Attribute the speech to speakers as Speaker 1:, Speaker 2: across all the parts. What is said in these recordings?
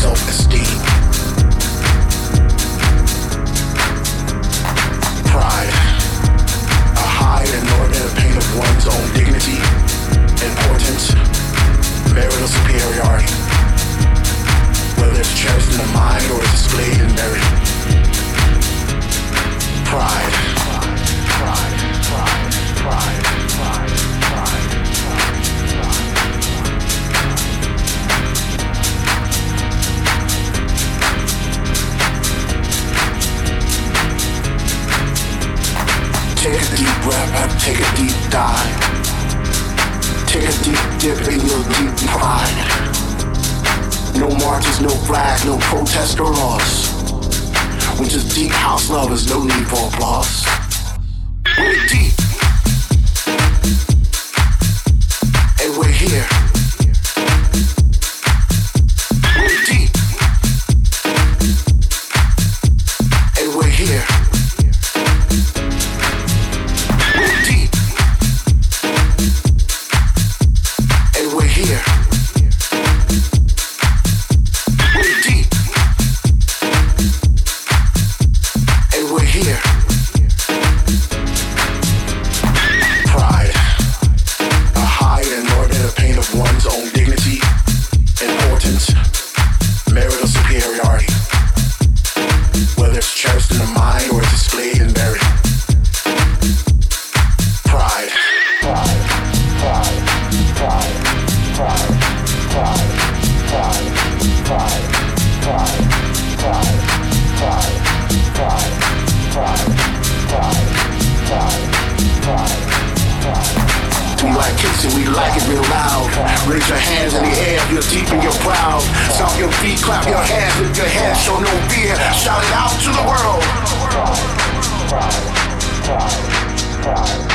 Speaker 1: So. We like it real loud. Raise your hands in the air if you're deep and you're proud. Stomp your feet, clap your hands, lift your head, show no fear. Shout it out to the world. Pride, pride, pride.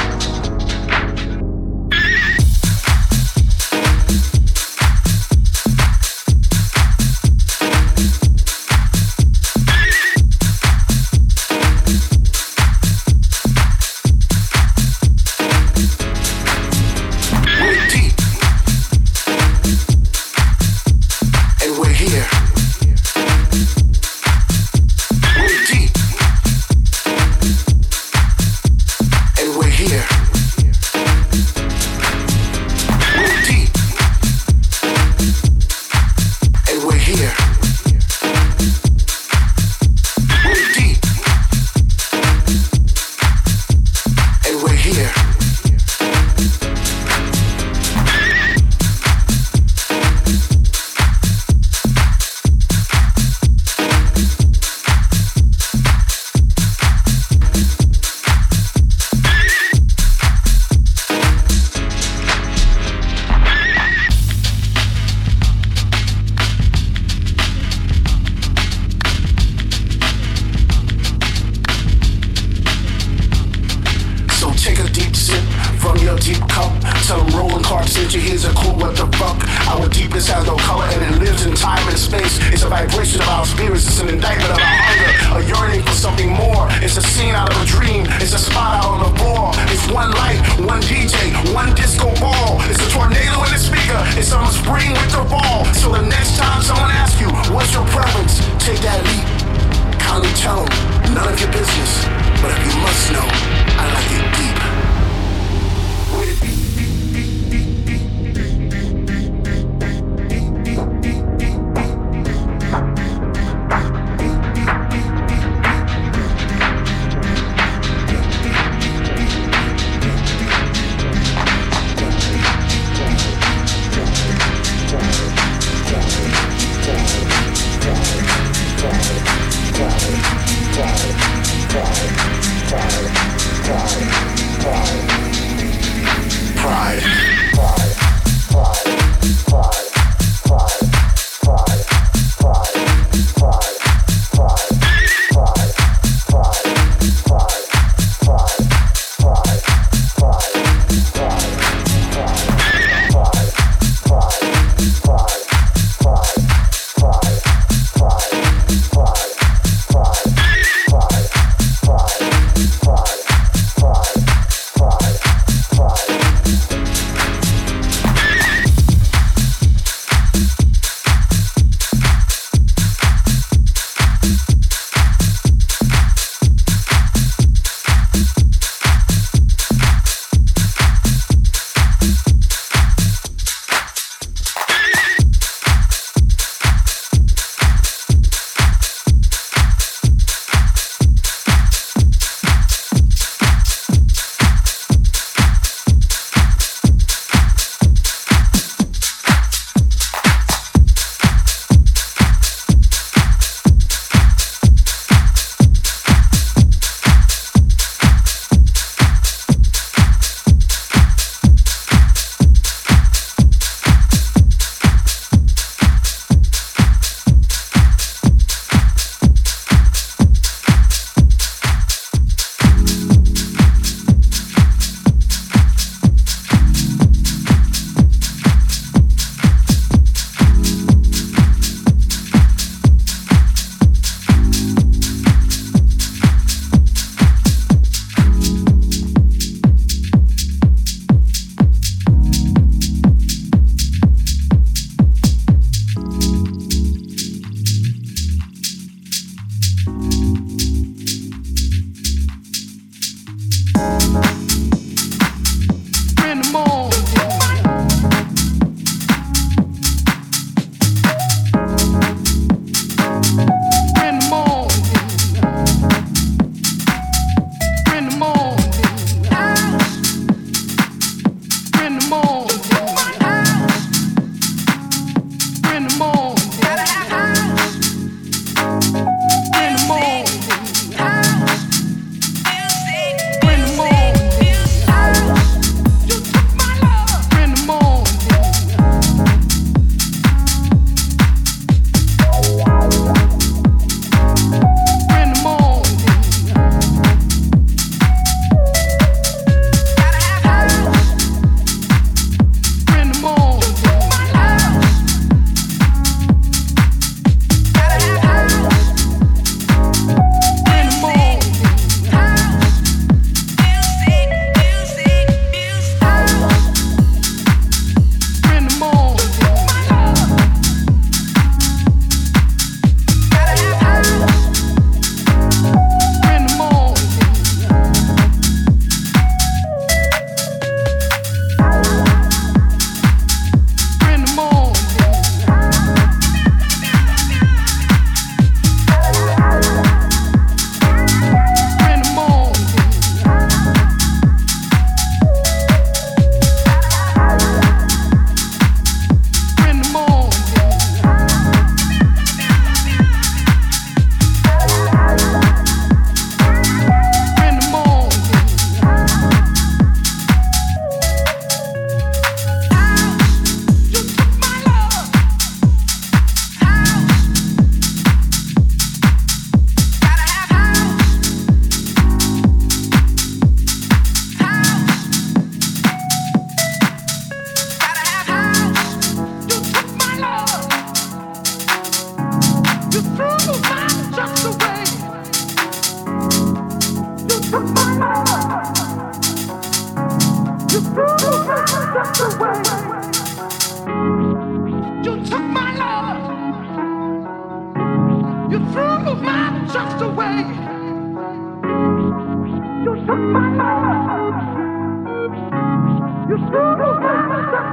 Speaker 1: Into here's a cool what the fuck. Our deepness has no color and it lives in time and space. It's a vibration of our spirits, it's an indictment of our hunger, a yearning for something more. It's a scene out of a dream, it's a spot out on the floor. It's one light, one DJ, one disco ball. It's a tornado in the speaker, it's some spring with the ball. So the next time someone asks you, what's your preference? Take that leap. Kindly tell them, none of your business. But if you must know, I like it deep.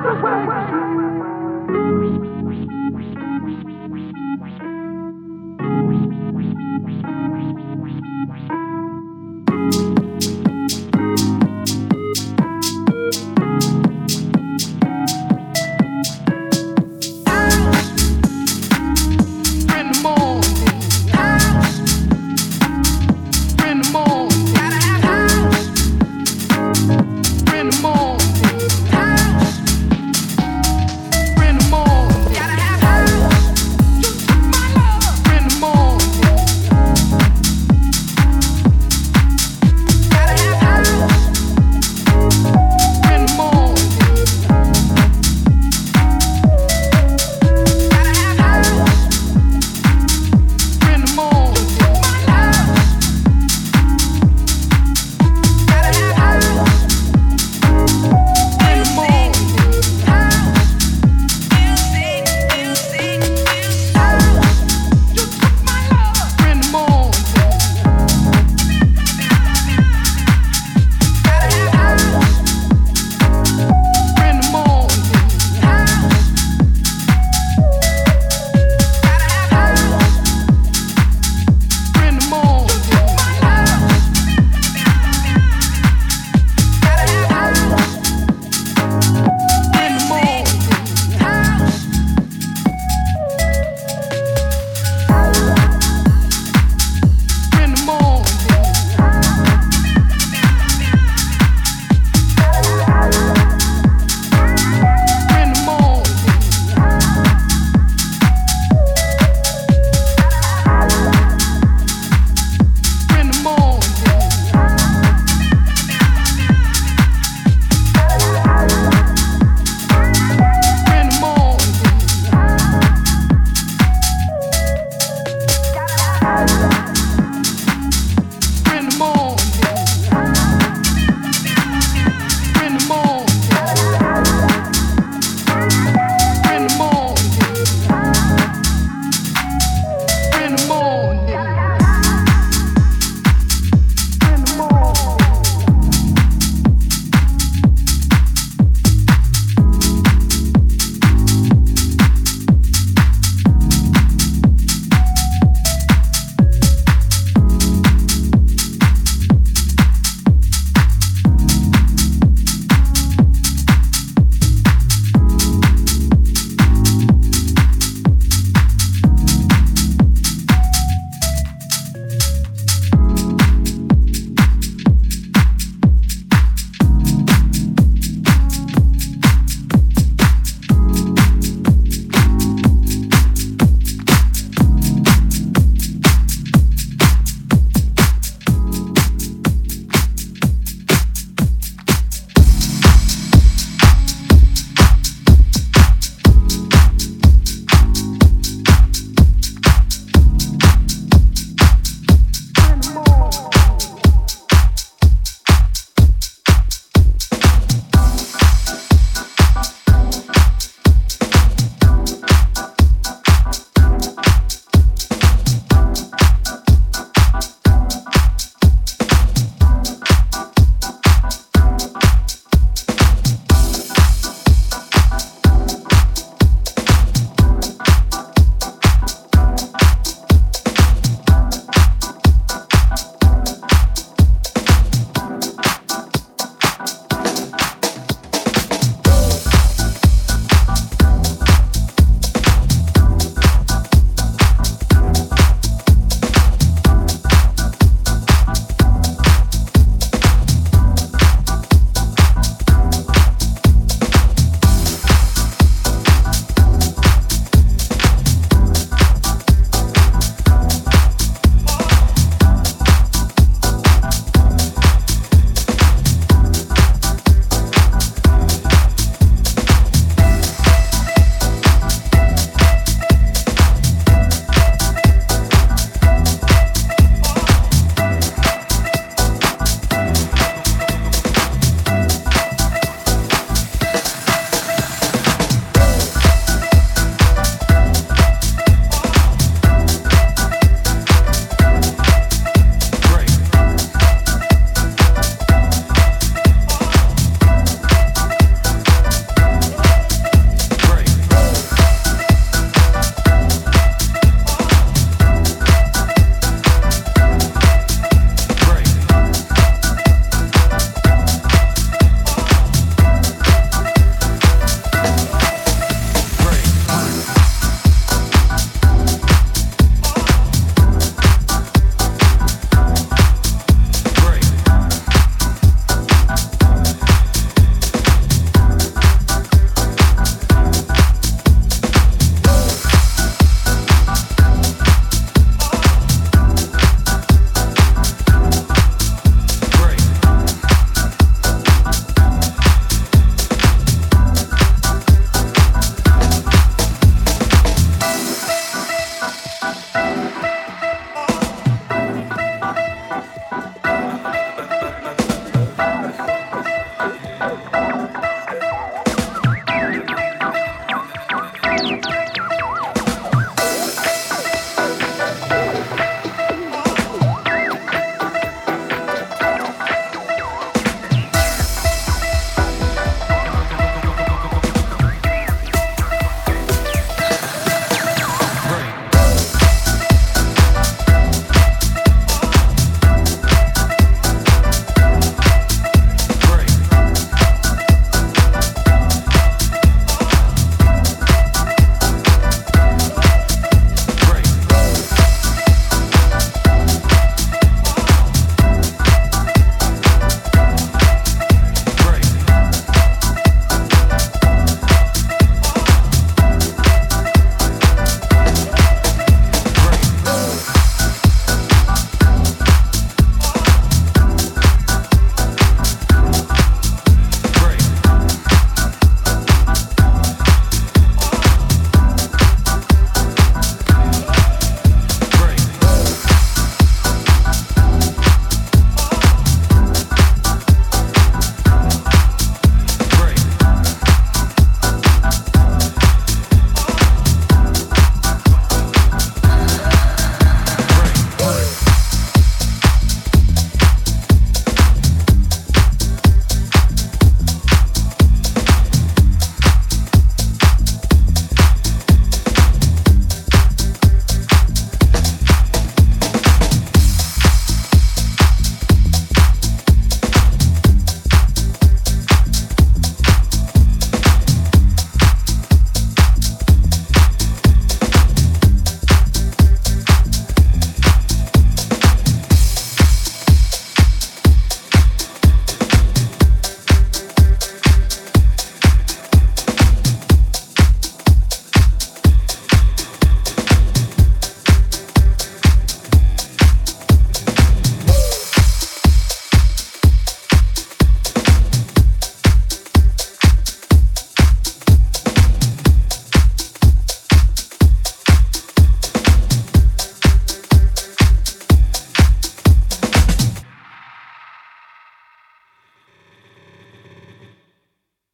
Speaker 2: Bye.